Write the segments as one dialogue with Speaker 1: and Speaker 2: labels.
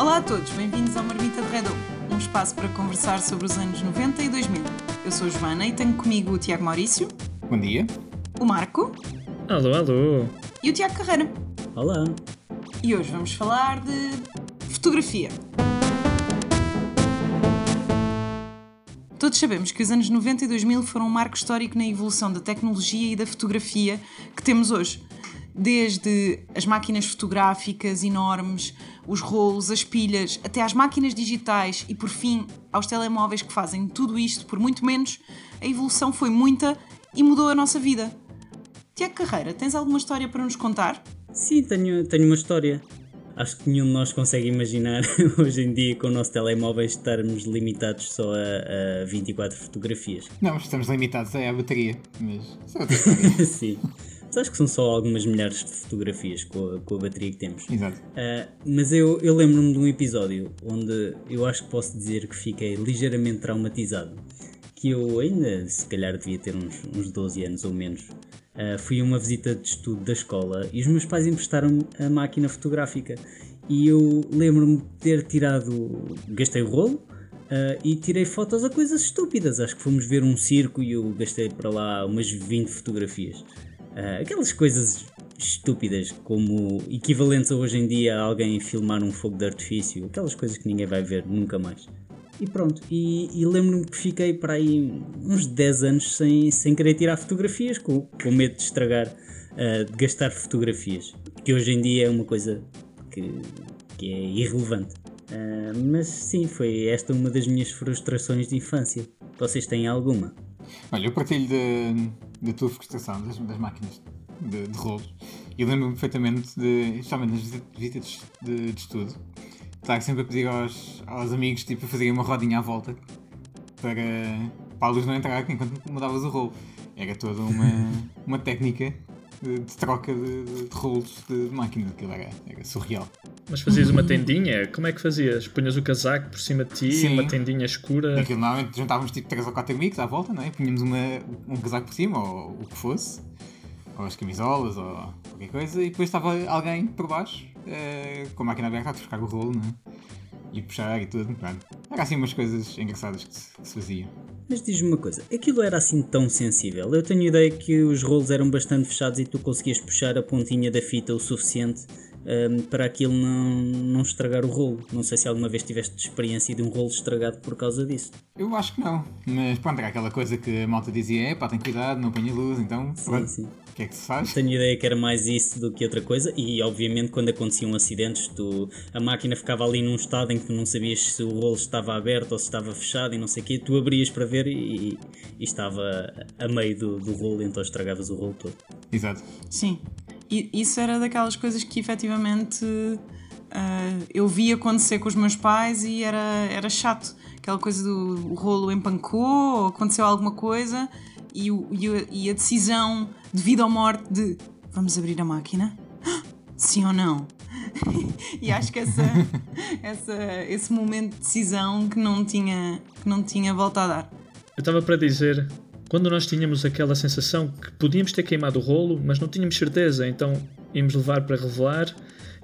Speaker 1: Olá a todos, bem-vindos ao Marmita de Redom, um espaço para conversar sobre os anos 90 e 2000. Eu sou a Joana e tenho comigo o Tiago Maurício,
Speaker 2: Bom dia.
Speaker 1: o Marco
Speaker 3: Alô, alô.
Speaker 1: e o Tiago Carreira.
Speaker 4: Olá.
Speaker 1: E hoje vamos falar de fotografia. Todos sabemos que os anos 90 e 2000 foram um marco histórico na evolução da tecnologia e da fotografia que temos hoje. Desde as máquinas fotográficas enormes, os rolos, as pilhas, até às máquinas digitais e, por fim, aos telemóveis que fazem tudo isto por muito menos, a evolução foi muita e mudou a nossa vida. Tiago Carreira, tens alguma história para nos contar?
Speaker 4: Sim, tenho, tenho uma história. Acho que nenhum de nós consegue imaginar hoje em dia com o nosso telemóvel estarmos limitados só a, a 24 fotografias.
Speaker 2: Não, estamos limitados à bateria, mas é.
Speaker 4: Sim. Mas acho que são só algumas milhares de fotografias com a, com a bateria que temos.
Speaker 2: Exato.
Speaker 4: Ah, mas eu, eu lembro-me de um episódio onde eu acho que posso dizer que fiquei ligeiramente traumatizado. Que eu ainda, se calhar, devia ter uns, uns 12 anos ou menos. Ah, fui a uma visita de estudo da escola e os meus pais emprestaram-me a máquina fotográfica. E eu lembro-me de ter tirado. Gastei o rolo ah, e tirei fotos a coisas estúpidas. Acho que fomos ver um circo e eu gastei para lá umas 20 fotografias. Ah, aquelas coisas estúpidas, como equivalentes a hoje em dia a alguém filmar um fogo de artifício, aquelas coisas que ninguém vai ver nunca mais. E pronto, e, e lembro-me que fiquei para aí uns 10 anos sem, sem querer tirar fotografias, com, com medo de estragar, ah, de gastar fotografias, que hoje em dia é uma coisa que, que é irrelevante. Ah, mas sim, foi esta uma das minhas frustrações de infância. Vocês têm alguma?
Speaker 2: Olha, eu partilho da, tua frustração das, das máquinas de, de rolos. E lembro-me perfeitamente de, especialmente nas visita- visitas de, de estudo, estar sempre a pedir aos, aos amigos tipo, a fazerem uma rodinha à volta para, para a luz não entrar enquanto mudavas o rolo. Era toda uma, uma técnica de, de troca de, de, de rolos de, de máquina, aquilo era, era surreal.
Speaker 3: Mas fazias uma tendinha? Como é que fazias? Punhas o casaco por cima de ti,
Speaker 2: Sim.
Speaker 3: uma tendinha escura.
Speaker 2: Aquilo normalmente juntávamos tipo 3 ou 4 amigos à volta, não é? Punhamos uma, um casaco por cima, ou o que fosse, ou as camisolas, ou qualquer coisa, e depois estava alguém por baixo, eh, com a máquina aberta a trocar o rolo, não é? E puxar e tudo, pronto. Era assim umas coisas engraçadas que se, que se faziam.
Speaker 4: Mas diz-me uma coisa, aquilo era assim tão sensível? Eu tenho ideia que os rolos eram bastante fechados e tu conseguias puxar a pontinha da fita o suficiente hum, para aquilo não, não estragar o rolo. Não sei se alguma vez tiveste experiência de um rolo estragado por causa disso.
Speaker 2: Eu acho que não, mas pronto, era aquela coisa que a malta dizia: é pá, tem cuidado, não apanha luz, então pronto,
Speaker 4: sim.
Speaker 2: o que é que se faz?
Speaker 4: Tenho ideia que era mais isso do que outra coisa e obviamente quando aconteciam acidentes tu, a máquina ficava ali num estado em que tu não sabias se o rolo estava aberto ou se estava fechado e não sei o quê, tu abrias para ver e, e estava a meio do, do rolo então estragavas o rolo todo.
Speaker 2: Exato.
Speaker 1: Sim. Isso era daquelas coisas que efetivamente ah, eu vi acontecer com os meus pais e era, era chato. Aquela coisa do rolo empancou, ou aconteceu alguma coisa e, o- e a, e a decisão de vida ou morte de vamos abrir a máquina? Sim ou não? e acho que essa, essa, esse momento de decisão que não tinha, que não tinha volta a dar.
Speaker 3: Eu estava para dizer, quando nós tínhamos aquela sensação que podíamos ter queimado o rolo, mas não tínhamos certeza, então íamos levar para revelar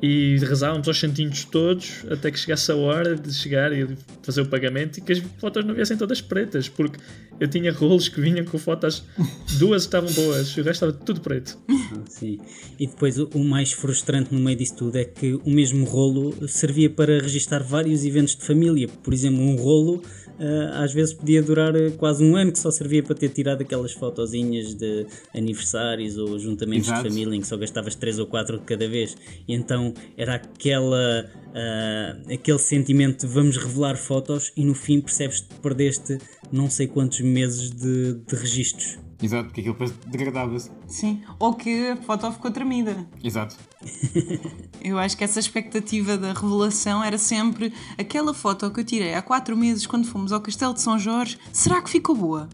Speaker 3: e rezávamos aos santinhos todos até que chegasse a hora de chegar e fazer o pagamento e que as fotos não viessem todas pretas, porque eu tinha rolos que vinham com fotos, duas estavam boas, o resto estava tudo preto.
Speaker 4: Sim. E depois o, mais frustrante no meio disso tudo é que o mesmo rolo servia para registar vários eventos de família. Por exemplo, um rolo às vezes podia durar ah, quase um ano que só servia para ter tirado aquelas fotozinhas de aniversários ou juntamentos
Speaker 2: Exato.
Speaker 4: de família em que só gastavas três ou quatro de cada vez. E então era aquela, ah, aquele sentimento de vamos revelar fotos e no fim percebes que perdeste não sei quantos meses de, de registros.
Speaker 2: Exato, porque aquilo depois degradava-se.
Speaker 1: Sim. Ou que a foto ficou tremida.
Speaker 2: Exato.
Speaker 1: Eu acho que essa expectativa da revelação era sempre aquela foto que eu tirei há quatro meses quando fomos ao Castelo de São Jorge. Será que ficou boa?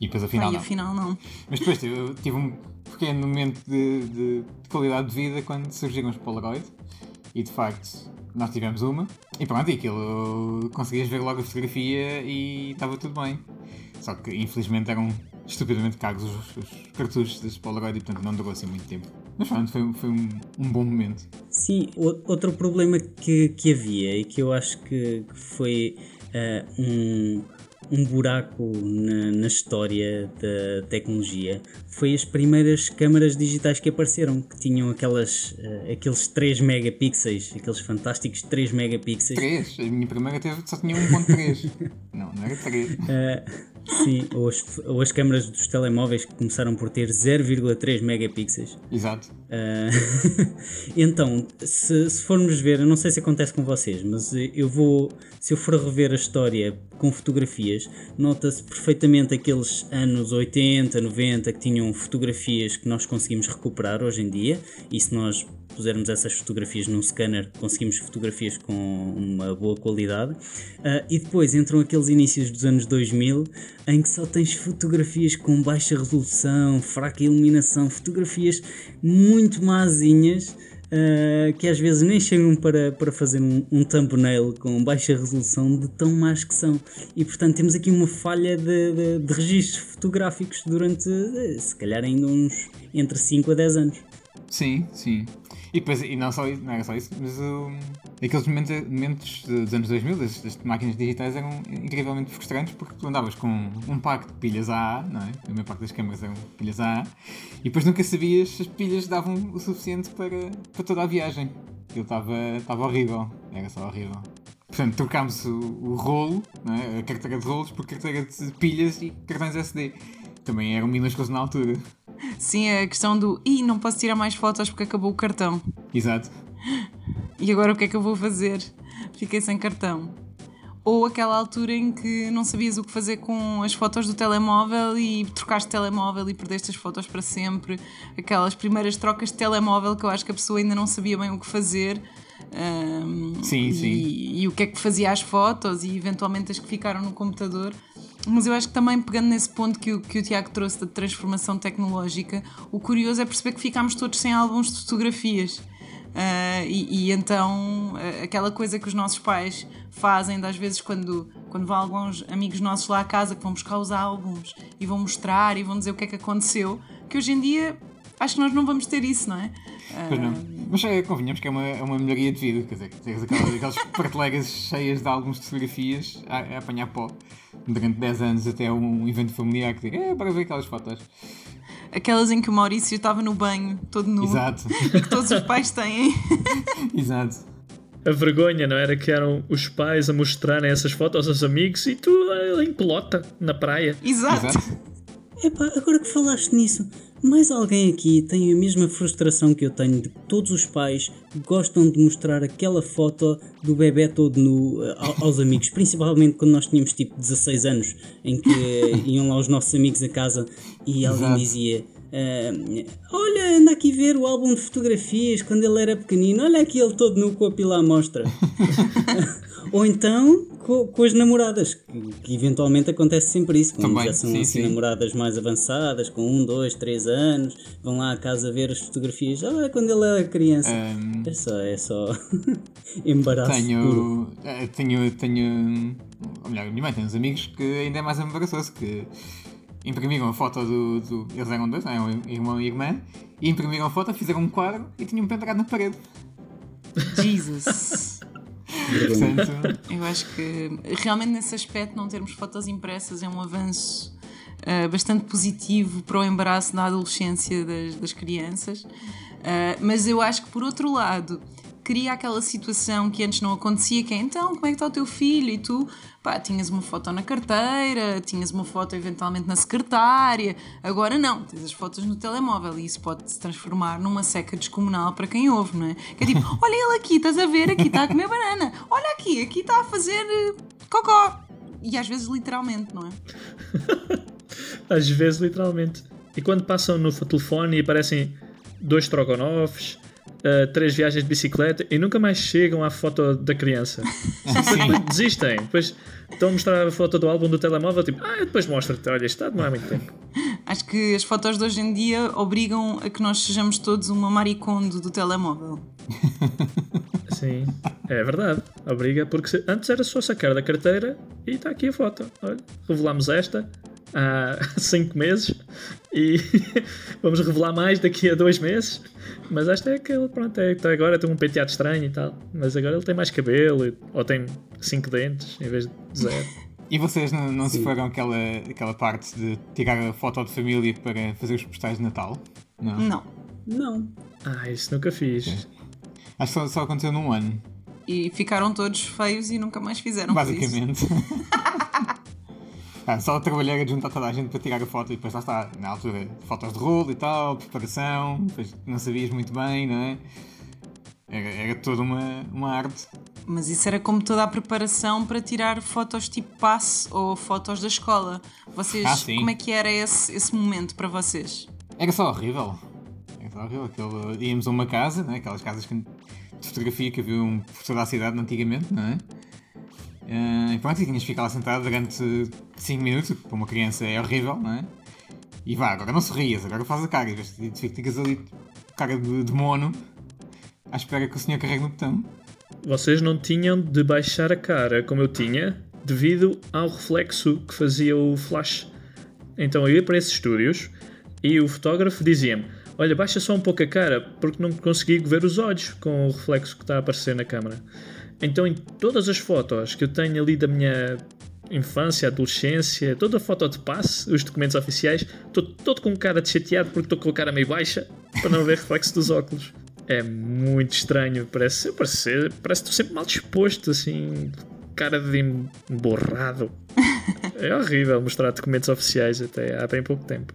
Speaker 2: E depois afinal
Speaker 1: Ai,
Speaker 2: não.
Speaker 1: afinal não.
Speaker 2: Mas depois eu tive um pequeno momento de, de- de qualidade de vida quando surgiram os Polaroid e de facto nós tivemos uma e pronto, e aquilo conseguias ver logo a fotografia e estava tudo bem. Só que infelizmente eram estupidamente caros os, os cartuchos das Polaroid e portanto não durou assim muito tempo. Mas pronto, foi, foi um, um bom momento.
Speaker 4: Sim, outro problema que, que havia e que eu acho que, que foi ah, um, um buraco na, na história da tecnologia foi as primeiras câmaras digitais que apareceram, que tinham aquelas, ah, aqueles 3 megapixels, aqueles fantásticos 3 megapixels.
Speaker 2: 3. A minha primeira teve, só tinha 1.3. não, não era 3.
Speaker 4: Sim, ou as, ou as câmaras dos telemóveis que começaram por ter 0,3 megapixels.
Speaker 2: Exato.
Speaker 4: Ah, então, se, se formos ver, eu não sei se acontece com vocês, mas eu vou, se eu for rever a história com fotografias, nota-se perfeitamente aqueles anos 80, 90 que tinham fotografias que nós conseguimos recuperar hoje em dia, e se nós pusermos essas fotografias num scanner, conseguimos fotografias com uma boa qualidade. Ah, e depois entram aqueles inícios dos anos 2000 em que só tens fotografias com baixa resolução, fraca iluminação, fotografias muito mazinhas. ah, que às vezes nem chegam para, para fazer um, um thumbnail com baixa resolução de tão más que são. E portanto temos aqui uma falha de, de, de registros fotográficos durante eh, se calhar ainda uns entre 5 a 10 anos.
Speaker 2: Sim, sim. E, depois, e não, só, isso- não era só isso, mas aqueles momentos, momentos dos anos 2000, das, das máquinas digitais, eram incrivelmente frustrantes porque tu andavas com um pack de pilhas AA, não é? A maior parte das câmaras eram pilhas AA, e depois nunca sabias se as pilhas davam o suficiente para, para toda a viagem. Aquilo estava horrível, era só horrível. Portanto, trocámos o, o rolo, é? a carteira de rolos, por carteira de pilhas e cartões SD. Também eram minúsculos na altura.
Speaker 1: Sim, a questão do Ih, não posso tirar mais fotos porque acabou o cartão.
Speaker 2: Exato.
Speaker 1: E agora o que é que eu vou fazer? Fiquei sem cartão. Ou aquela altura em que não sabias o que fazer com as fotos do telemóvel e trocaste telemóvel e perdeste as fotos para sempre. Aquelas primeiras trocas de telemóvel que eu acho que a pessoa ainda não sabia bem o que fazer. Ahm,
Speaker 2: Sim,
Speaker 1: e,
Speaker 2: sim.
Speaker 1: E o que é que fazia às fotos e eventualmente as que ficaram no computador. Mas eu acho que também, pegando nesse ponto que o, que o Tiago trouxe da transformação tecnológica, o curioso é perceber que ficámos todos sem álbuns de fotografias. Ah, e, e então ah, aquela coisa que os nossos pais fazem, de às vezes quando, quando vão alguns amigos nossos lá à casa que vão buscar os álbuns e vão mostrar e vão dizer o que é que aconteceu, que hoje em dia acho que nós não vamos ter isso, não é?
Speaker 2: Pois não. Mas é, convenhamos que é uma, é uma melhoria de vida, quer dizer, tens aquelas, aquelas prateleiras cheias de álbuns de fotografias a, a apanhar pó durante 10 anos até um evento familiar que diga, é para ver aquelas fotos.
Speaker 1: Aquelas em que o Maurício estava no banho, todo nu,
Speaker 2: Exato,
Speaker 1: que todos os pais têm.
Speaker 2: exato.
Speaker 3: A vergonha, não era? Que eram os pais a mostrarem essas fotos aos amigos e tu eh, em pelota, na praia.
Speaker 1: Exato.
Speaker 2: Exato.
Speaker 4: Epá, agora que falaste nisso, mais alguém aqui tem a mesma frustração que eu tenho de que todos os pais gostam de mostrar aquela foto do bebê todo nu eh, ao- aos amigos, principalmente quando nós tínhamos tipo 16 anos, em que eh, iam lá os nossos amigos a casa e alguém
Speaker 2: Exato.
Speaker 4: dizia. eh, olha, anda aqui ver o álbum de fotografias quando ele era pequenino. Olha aqui ele todo nu com a pila à mostra. Ou então co- com, as namoradas, que, que eventualmente acontece sempre isso, quando
Speaker 2: Também,
Speaker 4: já são
Speaker 2: sim,
Speaker 4: assim
Speaker 2: sim.
Speaker 4: namoradas mais avançadas, com um, dois, três anos, vão lá à casa ver as fotografias. Olha, quando ele era criança.
Speaker 2: Ahm,
Speaker 4: É só, é só embaraço
Speaker 2: tenho, eh, tenho, tenho, ou melhor, a minha mãe tem uns amigos que ainda é mais embaraçoso, que imprimiram a foto do, do eles eram dois, não é? um irmão e irmã, e imprimiram a foto, fizeram um quadro e tinham pendurado na parede.
Speaker 1: Jesus.
Speaker 2: Portanto,
Speaker 1: Eu acho que realmente nesse aspecto não termos fotos impressas é um avanço ah, bastante positivo para o embaraço na adolescência das, das crianças. Ah, mas eu acho que por outro lado cria aquela situação que antes não acontecia, que é então, como é que está o teu filho? E tu, pá, tinhas uma foto na carteira, tinhas uma foto eventualmente na secretária, agora não, tens as fotos no telemóvel e isso pode se transformar numa seca descomunal para quem ouve, não é? Que é tipo, olha ele aqui, estás a ver, aqui está a comer banana, olha aqui, aqui está a fazer eh, cocó. E às vezes literalmente, não é?
Speaker 3: Às vezes, literalmente. E quando passam no telefone e aparecem dois trogonoffs, uh, três viagens de bicicleta e nunca mais chegam à foto da criança. Depois Desistem. Depois estão a mostrar a foto do álbum do telemóvel, tipo, ah, depois mostra-te, olha, está a demorar muito tempo.
Speaker 1: Acho que as fotos de hoje em dia obrigam a que nós sejamos todos uma maricondo do telemóvel.
Speaker 3: Sim, é verdade. Obriga, porque antes era só sacar da carteira e está aqui a foto. Olha, revelamos esta há 5 meses e vamos revelar mais daqui a 2 meses. Mas esta é aquele, pronto, é, tá agora tem um penteado estranho e tal. Mas agora ele tem mais cabelo, ou tem 5 dentes em vez de zero.
Speaker 2: E vocês não, não se foram aquela, aquela parte de tirar a foto de família para fazer os postais de Natal? Não.
Speaker 1: Não.
Speaker 4: Não.
Speaker 3: Ah, isso nunca fiz.
Speaker 2: Acho que só, só aconteceu num ano,
Speaker 1: E ficaram todos feios e nunca mais fizeram isso.
Speaker 2: basicamente. Ah, só trabalhei a juntar toda a gente para tirar a foto e depois lá está, na altura, fotos de rolo e tal, preparação, depois não sabias muito bem, não é? Era, era toda uma, uma arte.
Speaker 1: Mas isso era como toda a preparação para tirar fotos tipo passe ou fotos da escola. Vocês,
Speaker 2: Ah,
Speaker 1: como é que era esse, esse momento para vocês?
Speaker 2: Era só horrível. Era só horrível. Aquele, íamos a uma casa, né? aquelas casas que- de fotografia que haviam por toda a cidade antigamente, não é? Ah, e pronto, e tinhas de ficar lá sentado durante 5 minutos, para uma criança é horrível, não é? E vá, agora não sorrias, agora faz a cara, e ficas ali, cara de, de mono, à espera que o senhor carregue no botão.
Speaker 3: Vocês não tinham de baixar a cara como eu tinha, devido ao reflexo que fazia o flash. Então eu ia para esses estúdios e o fotógrafo dizia-me: Olha, baixa só um pouco a cara, porque não consegui ver os olhos com o reflexo que está a aparecer na câmera. Então, em todas as fotos que eu tenho ali da minha infância, adolescência, toda a foto de passe, os documentos oficiais, estou todo com cara de chateado porque estou com a cara meio baixa para não ver reflexo dos óculos. É muito estranho, parece, parece, parece que estou sempre mal disposto, assim, cara de emborrado. É horrível mostrar documentos oficiais até há bem pouco tempo.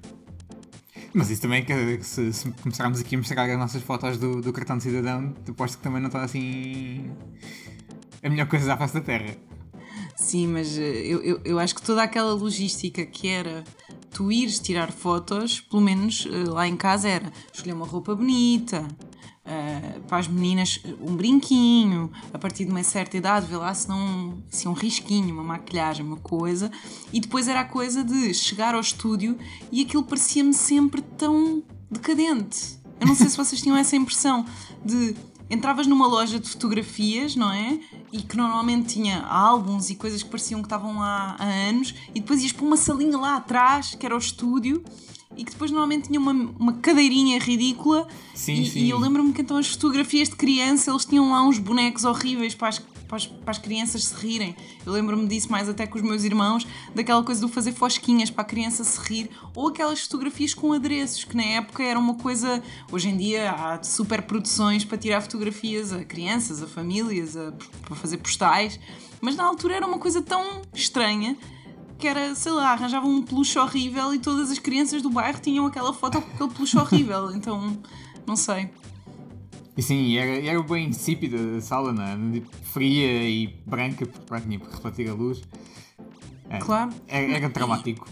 Speaker 2: Mas isso também, que se, se começarmos aqui a mostrar as nossas fotos do, do cartão de cidadão, aposto que também não está assim. A melhor coisa da face da Terra.
Speaker 1: Sim, mas eh, eu, eu, eu acho que toda aquela logística que era tu ires tirar fotos, pelo menos eh, lá em casa era escolher uma roupa bonita, eh, para as meninas um brinquinho, a partir de uma certa idade, vê lá se não se um risquinho, uma maquilhagem, uma coisa, e depois era a coisa de chegar ao estúdio e aquilo parecia-me sempre tão decadente. Eu não sei se vocês tinham essa impressão de entravas numa loja de fotografias, não é? E que normalmente tinha álbuns e coisas que pareciam que estavam lá há anos, e depois ias para uma salinha lá atrás, que era o estúdio, e que depois normalmente tinha uma, uma cadeirinha ridícula.
Speaker 2: Sim,
Speaker 1: e,
Speaker 2: sim.
Speaker 1: e eu lembro-me que então as fotografias de criança eles tinham lá uns bonecos horríveis para as, para as, para as crianças se rirem. Eu lembro-me disso mais até com os meus irmãos, daquela coisa do fazer fosquinhas para a criança se rir, ou aquelas fotografias com adereços, que na época era uma coisa. Hoje em dia há super produções para tirar fotografias a crianças, a famílias, a, para fazer postais, mas na altura era uma coisa tão estranha que era, sei lá, arranjavam um peluche horrível e todas as crianças do bairro tinham aquela foto com aquele peluche horrível. Então, não sei.
Speaker 2: E sim, era, era bem insípida a sala, não é? Fria e branca, porque pronto, tinha para refletir a luz. É,
Speaker 1: Claro.
Speaker 2: Era, era traumático.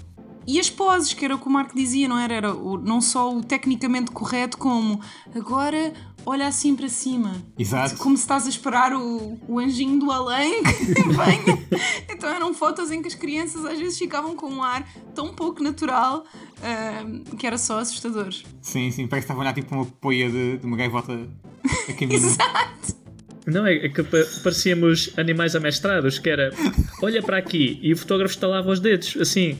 Speaker 1: E as poses, que era o que o Marco dizia, não era? Era o, não só o tecnicamente correto, como agora olha assim para cima.
Speaker 2: Exato.
Speaker 1: Como se estás a esperar o, o anjinho do além que venha. Então eram fotos em que as crianças às vezes ficavam com um ar tão pouco natural ah, que era só assustador.
Speaker 2: Sim, sim, parece que estava a olhar tipo uma poia de, de uma gaivota a caminho.
Speaker 3: Não, é é que pa- parecíamos animais amestrados, que era olha para aqui e o fotógrafo estalava os dedos, assim,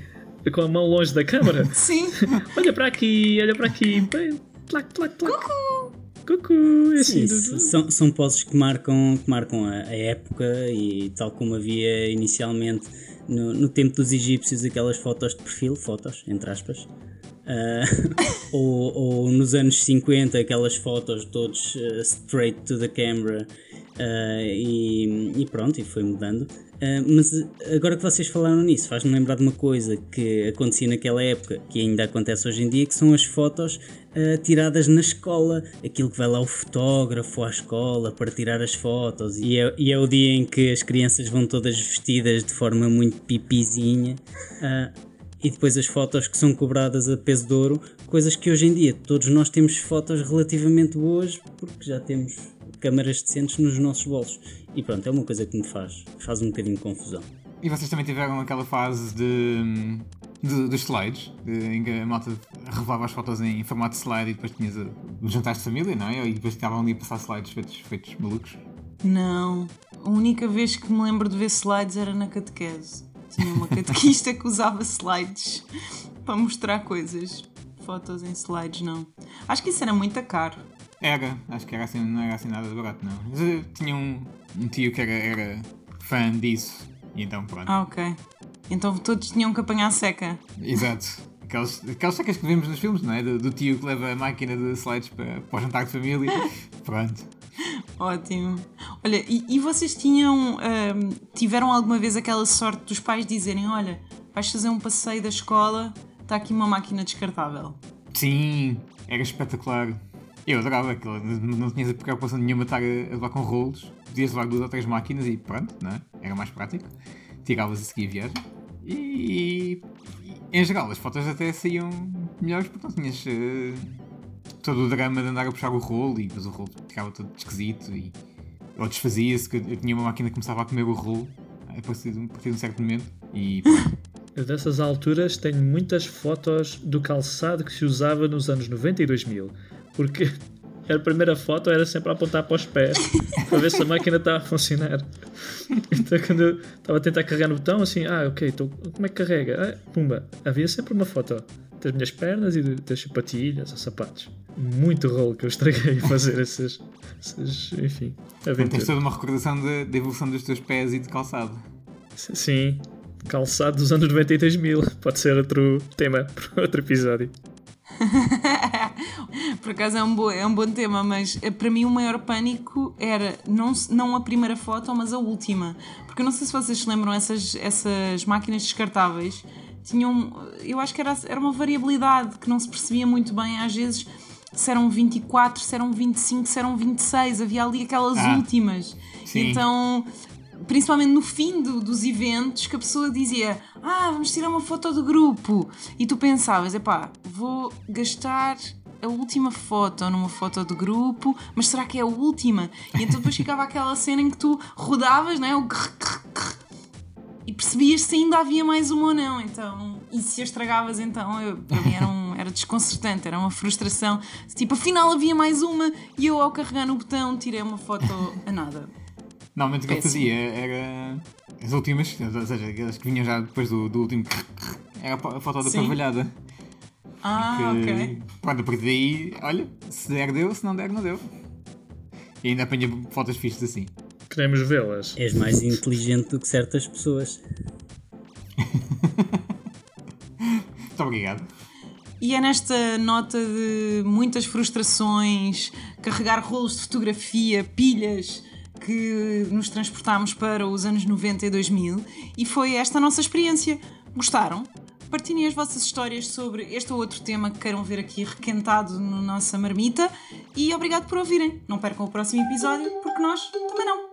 Speaker 3: com a mão longe da câmara.
Speaker 1: Sim.
Speaker 3: Olha para aqui, olha para aqui. Bem, Tlac, tlac, tlac. Cucu! É assim,
Speaker 4: Sim,
Speaker 3: do-
Speaker 4: são, são poses que marcam, que marcam a, a época e tal como havia inicialmente no, no tempo dos egípcios aquelas fotos de perfil, fotos, entre aspas, ah, ou, ou nos anos 50 aquelas fotos todos ah, straight to the camera ah, e, e pronto, e foi mudando. Mas agora que vocês falaram nisso, faz-me lembrar de uma coisa que acontecia naquela época, que ainda acontece hoje em dia, que são as fotos ah, tiradas na escola. Aquilo que vai lá o fotógrafo à escola para tirar as fotos. E é, e é o dia em que as crianças vão todas vestidas de forma muito pipizinha. ah, e depois as fotos que são cobradas a peso de ouro, coisas que hoje em dia todos nós temos fotos relativamente boas porque já temos câmaras decentes nos nossos bolsos. E pronto, é uma coisa que me faz, faz um bocadinho de confusão.
Speaker 2: E vocês também tiveram aquela fase de, de- dos slides, de, em que a malta revelava as fotos em formato de slide e depois tinhas uh, os jantares de família, não é? E depois estavam ali a passar slides feitos, feitos malucos.
Speaker 1: Não. A única vez que me lembro de ver slides era na catequese. tinha uma catequista que usava slides para mostrar coisas. Fotos em slides, não. Acho que isso era muito caro.
Speaker 2: Era, acho que era assim, não era assim nada de barato, não. Mas eu tinha um, um tio que era, era fã disso. E então pronto.
Speaker 1: Ah, ok. Então todos tinham que apanhar seca.
Speaker 2: Exato. Aquelas, aquelas secas que vemos nos filmes, não é? Do, do tio que leva a máquina de slides para, para o jantar de família. Pronto.
Speaker 1: Ótimo. Olha, e, e vocês tinham. ahm, tiveram alguma vez aquela sorte dos pais dizerem: Olha, vais fazer um passeio da escola, está aqui uma máquina descartável.
Speaker 2: Sim, era espetacular. Eu adorava aquilo, não não tinhas a preocupação nenhuma de estar a, a levar com rolos. Podias levar duas ou três máquinas e pronto, não é? Era mais prático. Tiravas a seguir a viagem. E, e, em geral as fotos até saíam melhores porque não tinhas eh, todo o drama de andar a puxar o rolo e depois o rolo ficava todo esquisito e ou desfazia-se, que eu tinha uma máquina que começava a comer o rolo a partir de um, a partir de um certo momento e.
Speaker 3: Eu dessas alturas tenho muitas fotos do calçado que se usava nos anos 90 e 2000. Porque a primeira foto era sempre a apontar para os pés para ver se a máquina estava a funcionar. Então quando eu estava a tentar carregar no botão, assim, ah, ok, então, como é que carrega? Ah, pumba, havia sempre uma foto das minhas pernas e das sapatilhas ou sapatos. Muito rolo que eu estraguei a fazer essas, essas enfim,
Speaker 2: Portanto, tens
Speaker 3: aventuras.
Speaker 2: toda uma recordação da evolução dos teus pés e de calçado.
Speaker 3: Sim, calçado dos anos 90 e 2000. Pode ser outro tema para outro episódio.
Speaker 1: Por acaso é um, bo- é um bom tema, mas eh, para mim o maior pânico era não, não a primeira foto, mas a última. Porque eu não sei se vocês se lembram, essas, essas máquinas descartáveis tinham. Eu acho que era, era uma variabilidade que não se percebia muito bem, às vezes. Se eram 24, se eram 25, se eram 26, havia ali aquelas
Speaker 2: Ah,
Speaker 1: últimas.
Speaker 2: sim.
Speaker 1: Então, principalmente no fim do- dos eventos, que a pessoa dizia: Ah, vamos tirar uma foto do grupo. E tu pensavas: Epá, vou gastar a última foto numa foto do grupo, mas será que é a última? E então depois ficava aquela cena em que tu rodavas, não é? O grr, grr, grr, e percebias se ainda havia mais uma ou não. Então, e se a estragavas, então, eu, para mim era, um- era desconcertante, era uma frustração. Tipo, afinal havia mais uma e eu, ao carregar no botão, tirei uma foto a nada.
Speaker 2: Normalmente o que eu fazia era as últimas, ou seja, aquelas que vinham já depois do, do último. Era a foto da
Speaker 1: Sim.
Speaker 2: pavalhada.
Speaker 1: Ah,
Speaker 2: que,
Speaker 1: ok.
Speaker 2: Pronto, a partir daí, olha, se der, deu, se não der, não deu. E ainda apanha fotos fixas assim.
Speaker 3: Queremos vê-las.
Speaker 4: És mais inteligente do que certas pessoas.
Speaker 2: Muito obrigado.
Speaker 1: E é nesta nota de muitas frustrações, carregar rolos de fotografia, pilhas, que nos transportámos para os anos 90 e 2000 e foi esta a nossa experiência. Gostaram? Partilhem as vossas histórias sobre este ou outro tema que queiram ver aqui requentado na nossa marmita e obrigado por ouvirem. Não percam o próximo episódio porque nós também não.